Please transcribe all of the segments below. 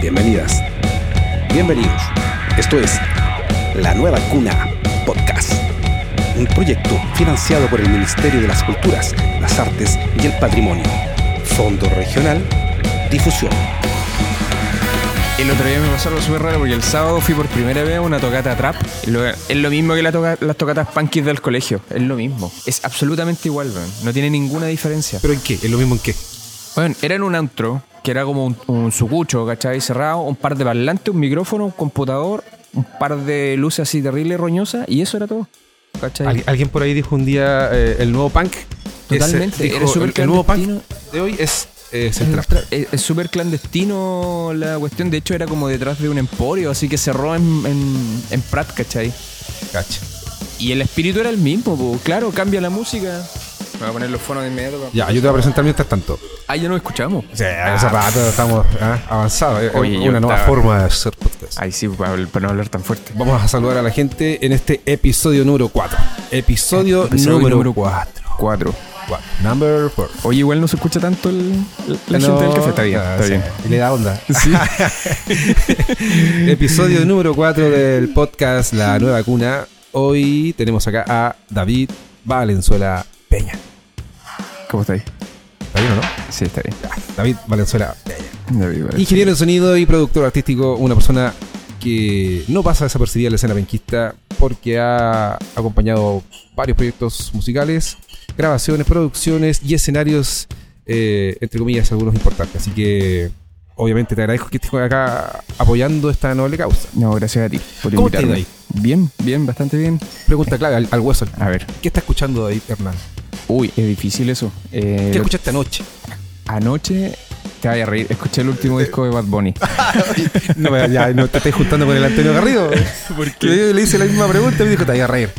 bienvenidas, bienvenidos. Esto es La Nueva Cuna Podcast, un proyecto financiado por el Ministerio de las Culturas, las Artes y el Patrimonio. Fondo Regional Difusión. El otro día me pasó algo súper raro porque el sábado fui por primera vez a una tocata trap. Lo- es lo mismo que la toca- las tocatas punkies del colegio. Es lo mismo. Es absolutamente igual. No tiene ninguna diferencia. ¿Pero en qué? ¿Es lo mismo en qué? Bueno, era en un antro, que era como un, un sucucho, ¿cachai? Cerrado, un par de parlantes, un micrófono, un computador, un par de luces así terribles, roñosas, y eso era todo. ¿Cachai? Al- alguien por ahí dijo un día eh, el nuevo punk. es, Totalmente, dijo, era súper el, el nuevo punk de hoy es, es Es súper clandestino la cuestión. De hecho, era como detrás de un emporio, así que cerró en, en, en Prat, ¿cachai? Cacha. Y el espíritu era el mismo, po. claro, cambia la música. Me voy a poner los fonos de inmediato. Ya, yo te voy a presentar mientras tanto. Ah, ya nos escuchamos. Sea, hace rato estamos ah, avanzados. Oye, una nueva estaba- forma de hacer podcast. Ahí sí, para, para no hablar tan fuerte. Vamos a saludar a la gente en este episodio número 4. Episodio, Episodio número número 4. Cuatro. Number 4. Oye, igual no se escucha tanto el, la gente del café. Está bien, está bien. Y le da onda. Sí. Episodio número 4 del podcast La Nueva Cuna. Hoy tenemos acá a David Valenzuela Peña. ¿Cómo estáis? ¿Está bien o no? Sí, está bien. David Valenzuela. David, vale. Ingeniero de sonido y productor artístico, una persona que no pasa desapercibida en la escena penquista porque ha acompañado varios proyectos musicales, grabaciones, producciones y escenarios, eh, entre comillas, algunos importantes. Así que, obviamente, te agradezco que estés acá apoyando esta noble causa. No, gracias a ti por ¿Cómo invitarme. Bien, bien, bastante bien. Pregunta clave al, al hueso. A ver. ¿Qué está escuchando David Hernán? Uy, es difícil eso. Eh, ¿Qué escuchaste anoche? Anoche te vaya a reír. Escuché el último disco de Bad Bunny. No, me- ya, no te estés juntando con el Antonio Garrido. Porque yo le hice la misma pregunta y me dijo, te voy a reír.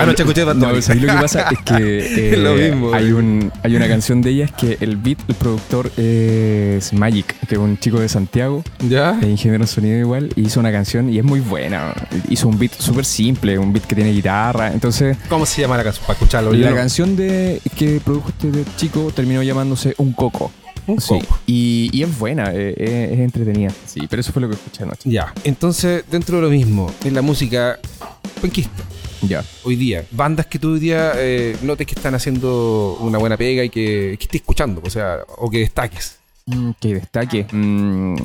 Anoche escuché Bad no, Bunny. ¿sabes lo que pasa? Es que eh, Es lo mismo, hay, un, hay una canción de ella, es que el beat, el productor es Magic, que es un chico de Santiago, ¿Ya? es ingeniero en sonido igual, y hizo una canción y es muy buena. Hizo un beat súper simple, un beat que tiene guitarra. Entonces, ¿Cómo se llama la canción? Para escucharlo. La no- canción de que produjo este chico terminó llamándose Un Coco. Un Sí, coco. Y, y es buena, eh, eh, es entretenida. Sí, pero eso fue lo que escuché anoche. Ya, entonces dentro de lo mismo, en la música penquista, Ya. hoy día, bandas que tú hoy día eh, notes que están haciendo una buena pega y que, que estés escuchando, o sea, o que destaques. Mm, que destaque. Mm,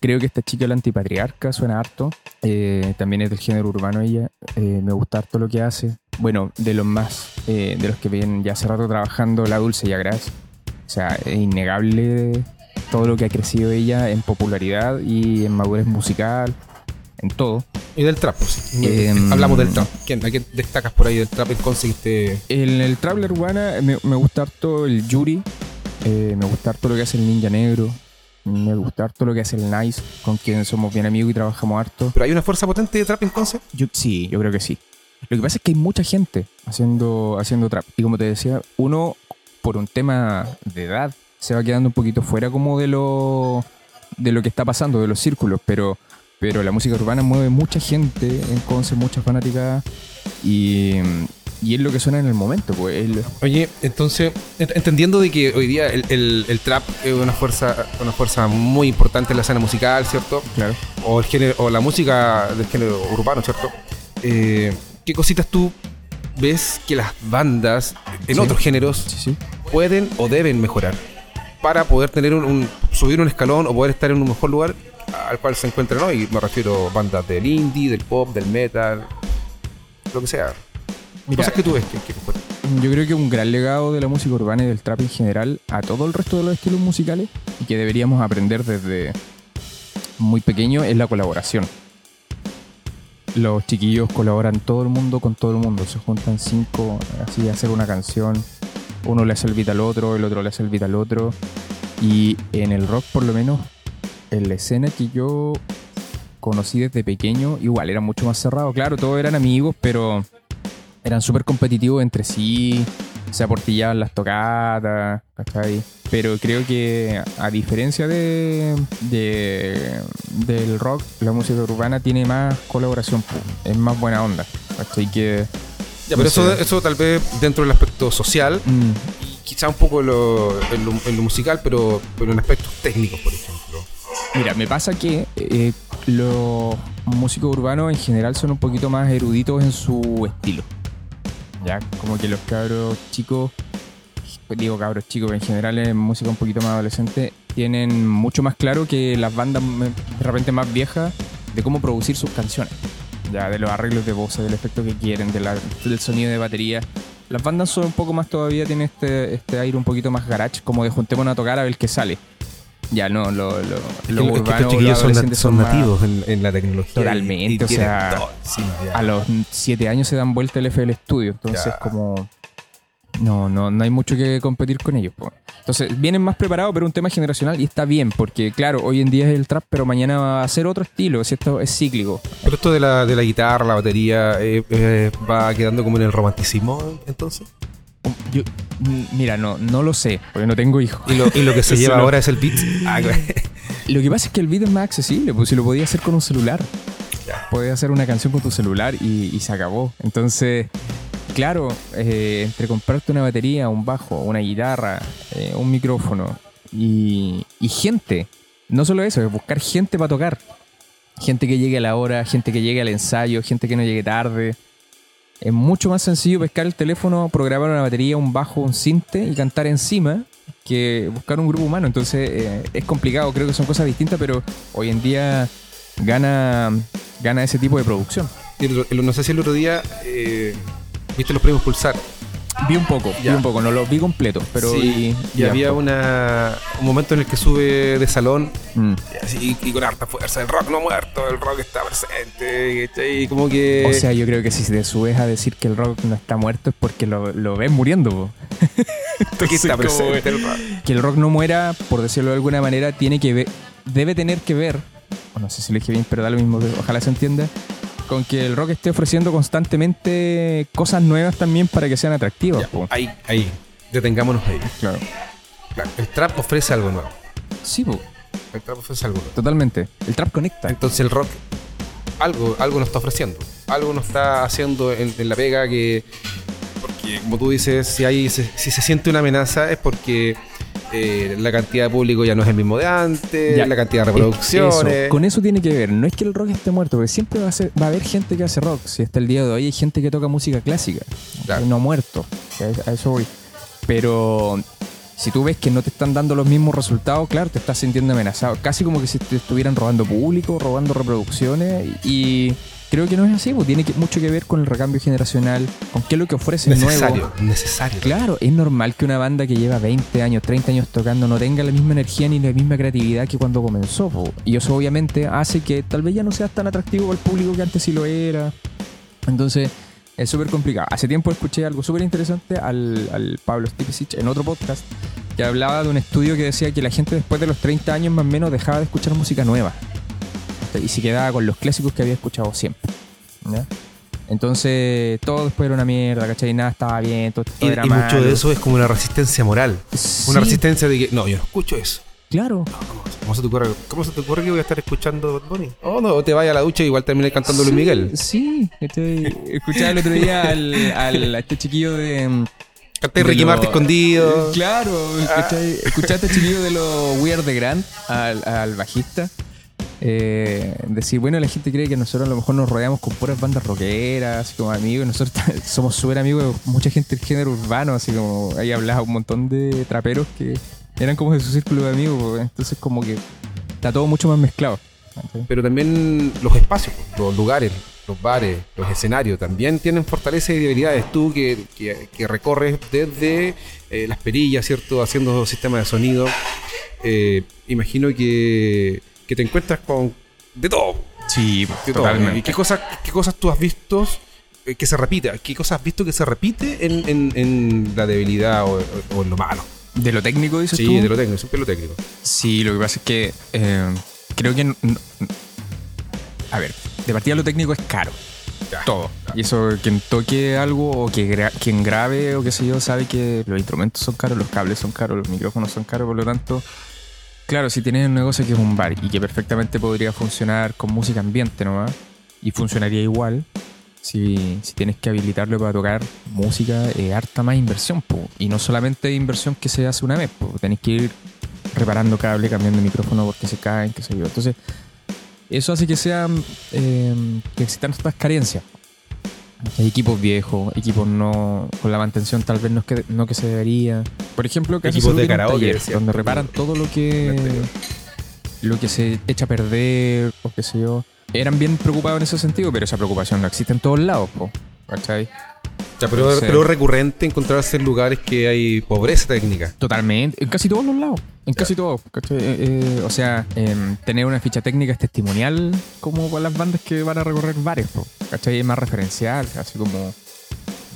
creo que esta chica, la antipatriarca, suena harto. Eh, también es del género urbano ella. Eh, me gusta harto lo que hace. Bueno, de los más, eh, de los que vienen ya hace rato trabajando, La Dulce y Agraz. O sea, es innegable todo lo que ha crecido ella en popularidad y en madurez musical, en todo. Y del trap, pues. Em, Hablamos del trap. ¿Quién, ¿A qué destacas por ahí del trap? ¿En conseguiste En el Traveler Urbana me, me gusta harto el Yuri, eh, me gusta harto lo que hace el Ninja Negro, me gusta harto lo que hace el Nice, con quien somos bien amigos y trabajamos harto. ¿Pero hay una fuerza potente de trap en Conce? Yo, sí, yo creo que sí. Lo que pasa es que hay mucha gente haciendo, haciendo trap. Y como te decía, uno, por un tema de edad, se va quedando un poquito fuera como de lo, de lo que está pasando, de los círculos. Pero, pero la música urbana mueve mucha gente en Conce, muchas fanáticas. Y, y es lo que suena en el momento. Pues, Oye, entonces, ent- entendiendo de que hoy día el, el- el trap es una fuerza, una fuerza muy importante en la escena musical, ¿cierto? claro. o el género o la música del género urbano, ¿cierto? Eh, ¿Qué cositas tú ves que las bandas en Sí. otros géneros Sí, sí. pueden o deben mejorar para poder tener un, un- subir un escalón o poder estar en un mejor lugar al cual se encuentran hoy? Me refiero a bandas del indie, del pop, del metal, lo que sea. Mira, Cosas que tú ves que, que. Yo creo que un gran legado de la música urbana y del trap en general a todo el resto de los estilos musicales y que deberíamos aprender desde muy pequeño es la colaboración. Los chiquillos colaboran todo el mundo con todo el mundo, se juntan cinco así a hacer una canción, uno le hace el beat al otro, el otro le hace el beat al otro y en el rock por lo menos en la escena que yo conocí desde pequeño igual era mucho más cerrado, claro, todos eran amigos, pero eran súper competitivos entre sí, se aportillaban las tocatas, ¿cachai? Pero creo que a diferencia de, de- del rock, la música urbana tiene más colaboración, es más buena onda, ¿cachai? Que, Ya, pero no eso, eso tal vez dentro del aspecto social mm, y quizá un poco lo- en, lo, en lo musical, pero, pero en aspectos técnicos, por ejemplo. Mira, me pasa que eh, los músicos urbanos en general son un poquito más eruditos en su estilo. Ya, como que los cabros chicos, digo cabros chicos, en general en música un poquito más adolescente, tienen mucho más claro que las bandas de repente más viejas de cómo producir sus canciones. Ya, de los arreglos de voces, del efecto que quieren, del sonido de batería. Las bandas son un poco más todavía, tienen este, este aire un poquito más garage, como de juntémonos a tocar a ver qué sale. Ya, no, lo, lo, Es que- lo es que urbano, estos chiquillos los son, na- adolescentes son más- nativos en, en la tecnología. Totalmente, y- y o sea, todo a los 7 años se dan vuelta el FL Studio, entonces Ya. como no, no, no hay mucho que competir con ellos. po. Entonces vienen más preparados, pero un tema generacional y está bien, porque claro, hoy en día es el trap, pero mañana va a ser otro estilo, si esto es cíclico. Pero esto de la, de la guitarra, la batería, eh, eh, va quedando como en el romanticismo, entonces. Yo, mira, no, no lo sé, porque no tengo hijos. Y lo, y lo que se lleva no. ahora es el beat. Ah, Lo que pasa es que el beat es más accesible, pues si lo podías hacer con un celular. Podías hacer una canción con tu celular y, y se acabó. Entonces, claro, eh, entre comprarte una batería, un bajo, una guitarra, eh, un micrófono y, y gente, no solo eso, es buscar gente para tocar. Gente que llegue a la hora, gente que llegue al ensayo, gente que no llegue tarde. Es mucho más sencillo pescar el teléfono, programar una batería, un bajo, un cinte y cantar encima que buscar un grupo humano. Entonces eh, es complicado, creo que son cosas distintas, pero hoy en día gana, gana ese tipo de producción. no sé si el otro día eh, viste los premios Pulsar. Vi un poco, Ya. vi un poco, no los vi completos, pero Sí, vi- y había una, un momento en el que sube de salón Mm. y, así, y con harta fuerza. El rock no ha muerto, el rock está presente. ¿cachai? Y como que. O sea, yo creo que si te subes a decir que el rock no está muerto es porque lo, lo ves muriendo. po. aquí está presente el rock. Que el rock no muera, por decirlo de alguna manera, tiene que ver, debe tener que ver, o no sé si lo dije bien, pero da lo mismo, ojalá se entienda, con que el rock esté ofreciendo constantemente cosas nuevas también para que sean atractivas. Ya, ahí, ahí. Detengámonos ahí. Claro. Claro, el trap ofrece algo nuevo. Sí, po, El trap ofrece algo nuevo. totalmente. El trap conecta. Entonces el rock algo, algo nos está ofreciendo. Algo nos está haciendo en, en la pega que. Porque, como tú dices, si, hay, si, si se siente una amenaza es porque eh, la cantidad de público ya no es el mismo de antes, Ya. la cantidad de Es- reproducciones. eso, con eso tiene que ver. No es que el rock esté muerto, porque siempre va a, ser- va a haber gente que hace rock. Si hasta el día de hoy hay gente que toca música clásica, Claro. no ha muerto. A eso voy. Pero si tú ves que no te están dando los mismos resultados, claro, te estás sintiendo amenazado. Casi como que si te estuvieran robando público, robando reproducciones. Y creo que no es así, pues tiene que- mucho que ver con el recambio generacional, con qué es lo que ofrece necesario, nuevo. necesario. Claro, es normal que una banda que lleva 20 años, 30 años tocando no tenga la misma energía ni la misma creatividad que cuando comenzó. po. Y eso obviamente hace que tal vez ya no sea tan atractivo al público que antes sí lo era. Entonces, es súper complicado. Hace tiempo escuché algo súper interesante al, al Pablo Stipicic en otro podcast que hablaba de un estudio que decía que la gente después de los 30 años más o menos dejaba de escuchar música nueva. Y se quedaba con los clásicos que había escuchado siempre. ¿ya? Entonces, todo después era una mierda, ¿cachai? Nada estaba bien, todo, todo Y, era y mucho de eso es como una resistencia moral. Sí, Una resistencia de que, no, yo no escucho eso. Claro. ¿Cómo, cómo se te ocurre, ¿Cómo se te ocurre que voy a estar escuchando Bad Bunny? Oh, no, o te vayas a la ducha y igual terminé cantando Luis Sí, Miguel. Sí, ¿cachai? escuchaba el otro día al, al- a este chiquillo de. mm, Canté de Ricky lo- Martin escondido. Claro, ¿cachai? Escuchaste a este chiquillo de los We Are the Grand, al, al bajista. Eh, decir, bueno, la gente cree que nosotros a lo mejor nos rodeamos con puras bandas rockeras, como amigos, nosotros somos súper amigos de mucha gente del género urbano, así como ahí hablaba un montón de traperos que eran como de su círculo de amigos, pues, entonces como que está todo mucho más mezclado. Pero también los espacios, los lugares, los bares, los escenarios también tienen fortalezas y debilidades. Tú que, que- que recorres desde eh, las perillas, ¿cierto? Haciendo sistemas de sonido. eh, imagino que, que te encuentras con de todo. Sí, de todo. ¿Y qué cosas, qué cosas tú has visto eh, que se repite? ¿Qué cosas has visto que se repite en, en- en la debilidad o, o en lo malo? ¿De lo técnico dices Sí, tú? de lo técnico, siempre lo técnico. Sí, lo que pasa es que eh, creo que... a ver, de partida lo técnico es caro. Ya. Todo. Y eso, quien toque algo o que gra- quien grabe o qué sé yo, sabe que los instrumentos son caros, los cables son caros, los micrófonos son caros, por lo tanto, claro, si tienes un negocio que es un bar y que perfectamente podría funcionar con música ambiente nomás, y funcionaría igual, si, tienes que habilitarlo para tocar música, harta más inversión, po. y no solamente inversión que se hace una vez, po. tenés que ir reparando cable, cambiando micrófono porque se caen, qué sé yo. Entonces, eso hace que sean, eh, que existan estas carencias. Hay equipos viejos, equipos no con la mantención tal vez no, es que, no que se debería. Por ejemplo, que Equipos de karaoke, donde reparan todo lo que lo que se echa a perder o qué sé yo. Eran bien preocupados en ese sentido, pero esa preocupación no existe en todos lados, po, ¿cachai? Ya, pero, es recurrente encontrarse en lugares que hay pobreza técnica. Totalmente, en casi todos los lados, en casi todos. Eh, eh, o sea, em, tener una ficha técnica es testimonial como para las bandas que van a recorrer bares, ¿cachai? Es más referencial, así como...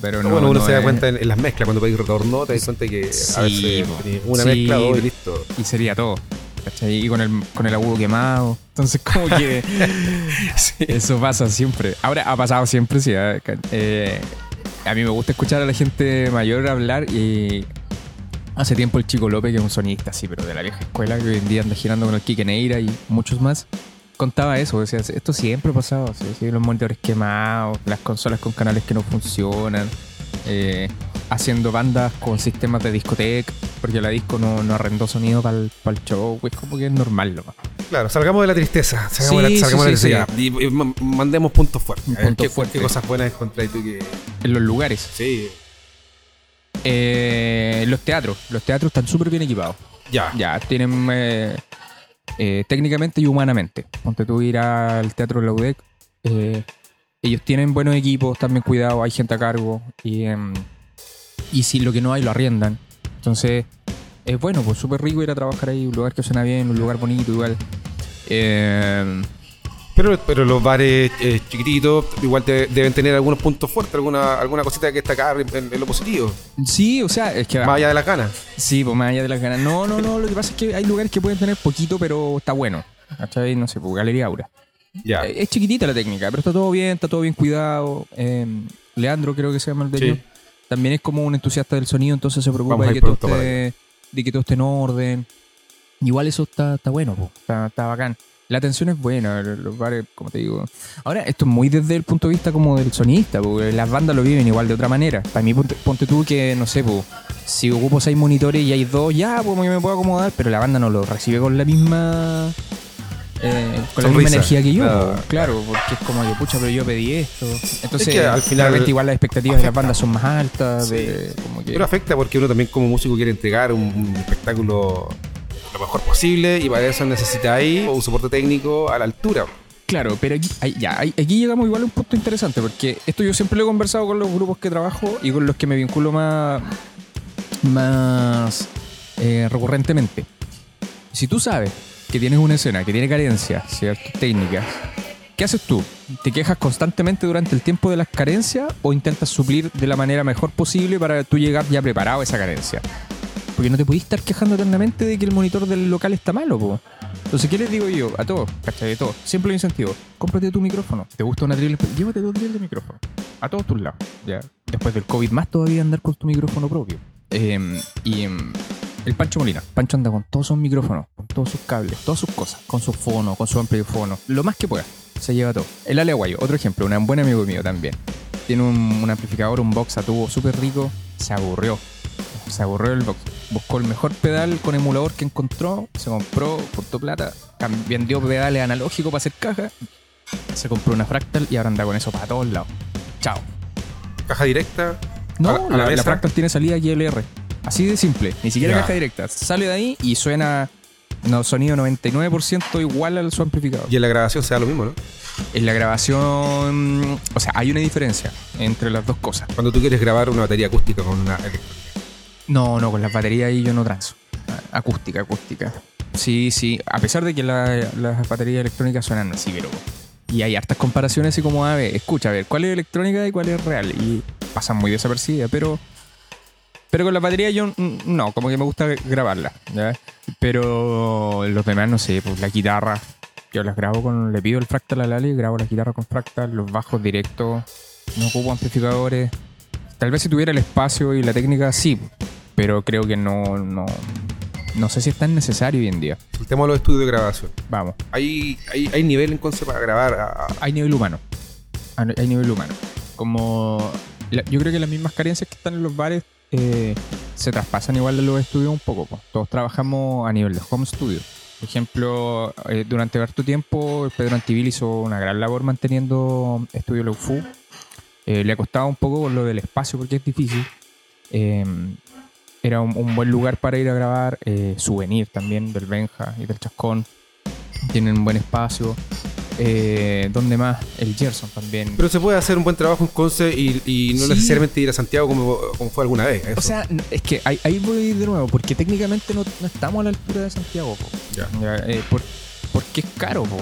Pero no, bueno, uno no se da es- cuenta en, en las mezclas, cuando pedís retorno, te das cuenta que Sí, a veces una Sí. mezcla, dos y listo. Y sería todo. ¿cachai? Y con el, con el agudo quemado. Entonces, como que eso pasa siempre. Ahora, ha pasado siempre, sí. ¿eh? A mí me gusta escuchar a la gente mayor hablar y hace tiempo el Chico López, que es un sonista, sí, pero de la vieja escuela, que hoy en día anda girando con el Kike Neira y muchos más, contaba eso. Decía, esto siempre ha pasado. los monitores quemados, las consolas con canales que no funcionan. eh, haciendo bandas con sistemas de discoteca, porque la disco no, no arrendó sonido para el show, pues como que es normal nomás. Claro, salgamos de la tristeza. Salgamos, Sí, de la, salgamos sí, de sí, la. Y, y ma- mandemos puntos fuertes. Ver, punto ¿qué, fuerte. qué cosas buenas encontráis tú que.? En los lugares. Sí. Eh, los teatros. Los teatros están súper bien equipados. Ya. Ya, tienen eh, eh, técnicamente y humanamente. Ponte tú ir al teatro de la UDEC. eh, ellos tienen buenos equipos, están bien cuidados, hay gente a cargo. Y, em, y si lo que no hay, lo arriendan. Entonces, es bueno, pues súper rico ir a trabajar ahí. Un lugar que suena bien, un lugar bonito, igual. Eh, Pero, pero los bares eh, chiquititos igual te- deben tener algunos puntos fuertes, alguna, alguna cosita que destacar en, en- lo positivo. sí, o sea, es que. Más allá de las ganas. Sí, pues más allá de las ganas. No, no, no. Lo que pasa es que hay lugares que pueden tener poquito, pero está bueno. ¿Cachai? No sé, pues Galería Aura. Ya. Eh, Es chiquitita la técnica, pero está todo bien, está todo bien cuidado. Eh, Leandro, creo que se llama el dueño. Sí. También es como un entusiasta del sonido, entonces se preocupa de que, todo esté, de que todo esté en orden. Igual eso está, está bueno, po. Está, está bacán. La atención es buena, los bares, como te digo. Ahora, esto es muy desde el punto de vista como del sonista, porque las bandas lo viven igual de otra manera. Para mí, ponte, ponte tú que, no sé, po, si ocupo seis monitores y hay dos, ya, pues me puedo acomodar, pero la banda no lo recibe con la misma... eh, con la misma energía que yo, Claro. po. claro, porque es como que, pucha, pero yo pedí esto. Entonces, Es que al final igual las expectativas de las bandas son más altas, Sí. de, como que... Pero afecta porque uno también como músico quiere entregar un, un espectáculo lo mejor posible y para eso necesita ahí un soporte técnico a la altura. Claro, pero aquí, ya, aquí llegamos igual a un punto interesante, porque esto yo siempre lo he conversado con los grupos que trabajo y con los que me vinculo más, más eh, recurrentemente. Si tú sabes que tienes una escena que tiene carencias, ciertas técnicas, ¿qué haces tú? ¿Te quejas constantemente durante el tiempo de las carencias o intentas suplir de la manera mejor posible para tú llegar ya preparado a esa carencia? Porque no te podís estar quejando eternamente de que el monitor del local está malo, po. Entonces, ¿qué les digo yo? A todos, ¿cachai? A todos. Siempre lo incentivo. Cómprate tu micrófono. ¿Te gusta una drill? Llévate dos drills de micrófono. A todos tus lados. Ya. Después del COVID, más todavía andar con tu micrófono propio. Eh, y em, el Pancho Molina. Pancho anda con todos sus micrófonos, todos sus cables, todas sus cosas. Con su fono, con su amplifono. Lo más que pueda. Se lleva todo. El Ale Aguayo, otro ejemplo. Un buen amigo mío también. Tiene un, un amplificador, un box a tubo súper rico. Se aburrió. Se aburrió el box. Buscó el mejor pedal con emulador que encontró. Se compró, juntó plata. Vendió pedales analógicos para hacer caja. Se compró una fractal y ahora anda con eso para todos lados. Chao. Caja directa. No, a la- a la, la la mesa. fractal tiene salida XLR. Así de simple. Ni siquiera caja directa. Sale de ahí y suena no, sonido 99% igual al su amplificador. Y en la grabación se da lo mismo, ¿no? En la grabación, o sea, hay una diferencia entre las dos cosas. Cuando tú quieres grabar una batería acústica con una electrónica. No, no, con las baterías ahí yo no transo. Acústica, acústica. Sí, sí. A pesar de que la- las baterías electrónicas suenan así, pero. Y hay hartas comparaciones así como, a ver, escucha, a ver, ¿cuál es electrónica y cuál es real? Y pasan muy desapercibidas, pero. Pero con la batería yo no, como que me gusta grabarla, ¿ya? Pero los demás, no sé, pues la guitarra. Yo las grabo con. Le pido el fractal a Lali, grabo la guitarra con fractal, los bajos directos, no ocupo amplificadores. Tal vez si tuviera el espacio y la técnica, sí, pero creo que no, no, no sé si es tan necesario hoy en día. El tema de los estudios de grabación. Vamos, Hay, hay, hay nivel entonces para grabar. a- hay nivel humano. Hay hay nivel humano. Como la- yo creo que las mismas carencias que están en los bares eh, se traspasan igual de los estudios un poco. po. Todos trabajamos a nivel de home studio. Por ejemplo, eh, durante harto tiempo Pedro Antivil hizo una gran labor manteniendo Estudio Leufu. Eh, le ha costado un poco lo del espacio porque es difícil. Eh, era un, un buen lugar para ir a grabar. Eh, Souvenir también del Benja y del Chascón. Tienen un buen espacio. Eh, ¿Dónde más? El Gerson también. Pero se puede hacer un buen trabajo en Conce y, y no Sí. necesariamente ir a Santiago como, como fue alguna vez. eso. O sea, es que ahí, ahí voy de nuevo, porque técnicamente no, no estamos a la altura de Santiago, po. Ya. Ya, eh, por- porque es caro, po.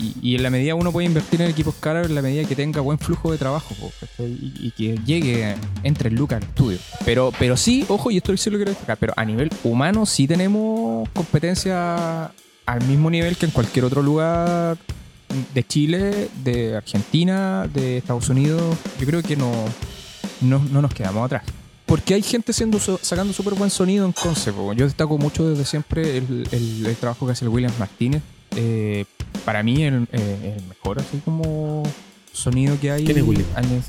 Y, y en la medida uno puede invertir en equipos caros, en la medida que tenga buen flujo de trabajo, po, y que llegue entre el lucas al estudio. Pero, pero sí, ojo, y esto sí lo quiero destacar, pero a nivel humano sí tenemos competencia al mismo nivel que en cualquier otro lugar de Chile, de Argentina, de Estados Unidos. Yo creo que no, no, no nos quedamos atrás. Porque hay gente siendo, sacando súper buen sonido en Conce. po. Yo destaco mucho desde siempre el, el- el trabajo que hace el Williams Martínez. Eh, para mí el, eh, el mejor así como sonido que hay. ¿Quién es William? Años-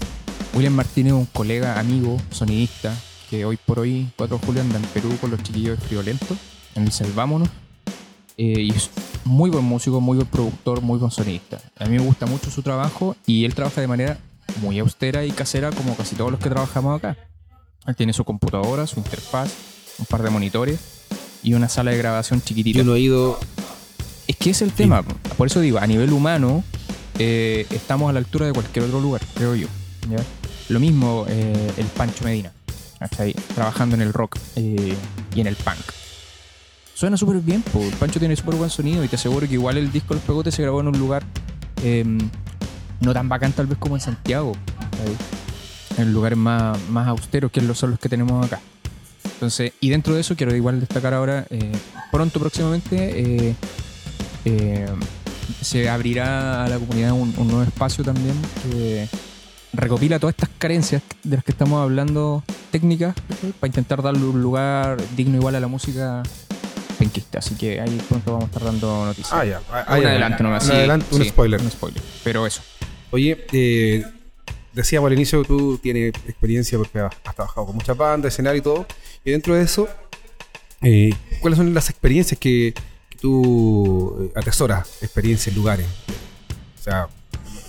William Martínez es un colega, amigo, sonidista, que hoy por hoy, 4 de julio, anda en Perú con los chiquillos de Friolento, en el Selvámonos. Eh, y es muy buen músico, muy buen productor, muy buen sonidista. A mí me gusta mucho su trabajo y él trabaja de manera muy austera y casera como casi todos los que trabajamos acá. Él tiene su computadora, su interfaz, un par de monitores y una sala de grabación chiquitita. Y un oído. Es que es el tema. Por eso digo, a nivel humano, eh, estamos a la altura de cualquier otro lugar, creo yo. ¿ya? Lo mismo eh, el Pancho Medina, ¿cachai? trabajando en el rock eh, y en el punk. Suena súper bien, po. Pancho tiene súper buen sonido y te aseguro que igual el disco Los Pegotes se grabó en un lugar eh, no tan bacán tal vez como en Santiago, ¿cachai? en lugares más, más austeros que son los que tenemos acá. Entonces, y dentro de eso quiero igual destacar ahora, eh, pronto próximamente eh, eh, se abrirá a la comunidad un, un nuevo espacio también que recopila todas estas carencias de las que estamos hablando técnicas para intentar darle un lugar digno igual a la música penquista. Así que ahí pronto vamos a estar dando noticias. Ah, ya. Ah, un ya. adelanto nomás. Un sí, adelanto, un sí, spoiler. Un spoiler. Pero eso. Oye, eh, decíamos al inicio que tú tienes experiencia porque has, has trabajado con muchas bandas, escenario y todo. Y dentro de eso, eh, ¿cuáles son las experiencias que, que tú eh, atesoras? Experiencias, lugares. O sea,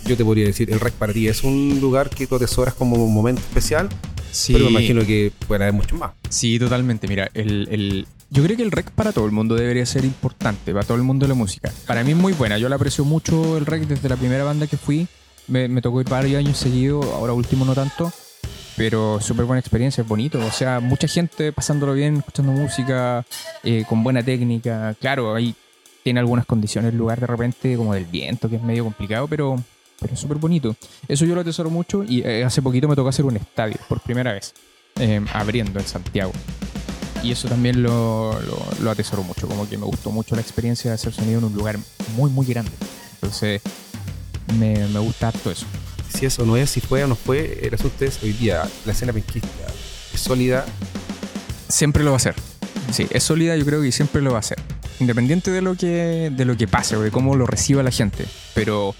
yo te podría decir, el REC para ti es un lugar que tú atesoras como un momento especial, Sí. pero me imagino que puede haber mucho más. Sí, totalmente. Mira, el, el- yo creo que el rec para todo el mundo debería ser importante, para todo el mundo de la música. Para mí es muy buena, yo la aprecio mucho el rec desde la primera banda que fui. Me, me tocó ir varios años seguidos, ahora último no tanto, pero súper buena experiencia, es bonito. O sea, mucha gente pasándolo bien, escuchando música, eh, con buena técnica. Claro, ahí tiene algunas condiciones el lugar de repente, como del viento, que es medio complicado, pero, pero es súper bonito. Eso yo lo atesoro mucho y eh, hace poquito me tocó hacer un estadio por primera vez, eh, abriendo en Santiago. Y eso también lo, lo, lo atesoro mucho, como que me gustó mucho la experiencia de hacer sonido en un lugar muy, muy grande. Entonces, me, me gusta harto eso. Si eso no es, si fue o no fue, el asunto es hoy día la escena penquista es sólida. Siempre lo va a hacer. Sí, es sólida, yo creo que siempre lo va a hacer. Independiente de lo que, de lo que pase o de cómo lo reciba la gente. Pero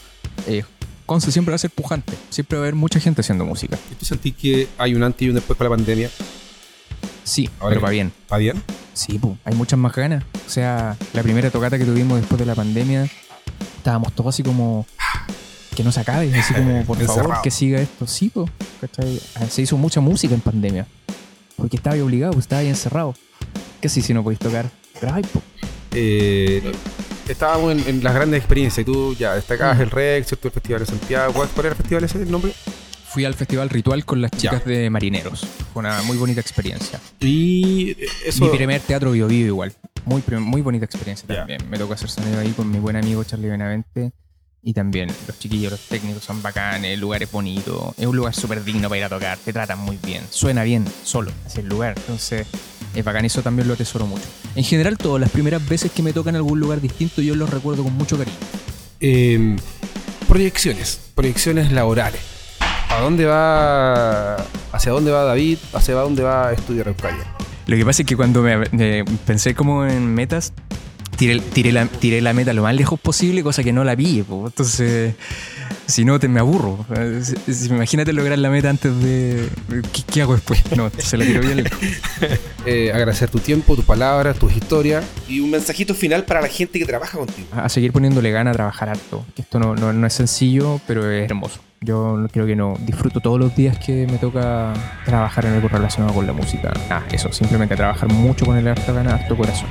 eh, Conce siempre va a ser pujante. Siempre va a haber mucha gente haciendo música. ¿Y ¿Tú sentís que hay un antes y un después con la pandemia? Sí, Ahora pero que- va bien. ¿Va bien? Sí, pu, hay muchas más ganas. O sea, la primera tocata que tuvimos después de la pandemia, estábamos todos así como que no se acabe, así como por favor Encerrado. que siga esto. Sí, ¿cachai? Ah, se hizo mucha música en pandemia. Porque estaba ahí obligado, pues estaba ahí encerrado. ¿Qué sí si no podéis tocar? Grabáis. Eh, estábamos en, en las grandes experiencias y tú ya destacabas Mm. el REC, ¿cierto? El Festival de Santiago. ¿Cuál, cuál era el festival ese el nombre? Fui al festival ritual con las Ya. chicas de Marineros. Fue una muy bonita experiencia. Y eso. Mi primer teatro Bio Bio igual. Muy, muy bonita experiencia Ya. también. Me tocó hacer sonido ahí con mi buen amigo Charlie Benavente. Y también los chiquillos, los técnicos son bacanes, el lugar es bonito. Es un lugar súper digno para ir a tocar. Te tratan muy bien. Suena bien solo, así el lugar. Entonces, es bacán. Eso también lo atesoro mucho. En general, todas las primeras veces que me tocan en algún lugar distinto, yo los recuerdo con mucho cariño. eh, proyecciones. Proyecciones laborales. ¿A dónde va. ¿Hacia dónde va David? ¿Hacia dónde va Estudio Araucaria? Lo que pasa es que cuando me, me pensé como en metas, tiré, la, tiré la meta lo más lejos posible, cosa que no la vi. Entonces, si no, te me aburro. imagínate lograr la meta antes de. ¿Qué, hago después? No, se la tiro bien lejos. Eh, agradecer tu tiempo, tus palabras, tus historias y un mensajito final para la gente que trabaja contigo. A seguir poniéndole gana a trabajar harto. Esto no, no, no es sencillo, pero es hermoso. Yo creo que no disfruto todos los días que me toca trabajar en algo relacionado con la música. Ah, eso, simplemente trabajar mucho con el harto gana, harto corazón.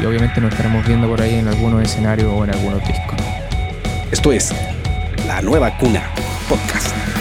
Y obviamente nos estaremos viendo por ahí en algunos escenarios o en algunos discos. Esto es La Nueva Cuna Podcast.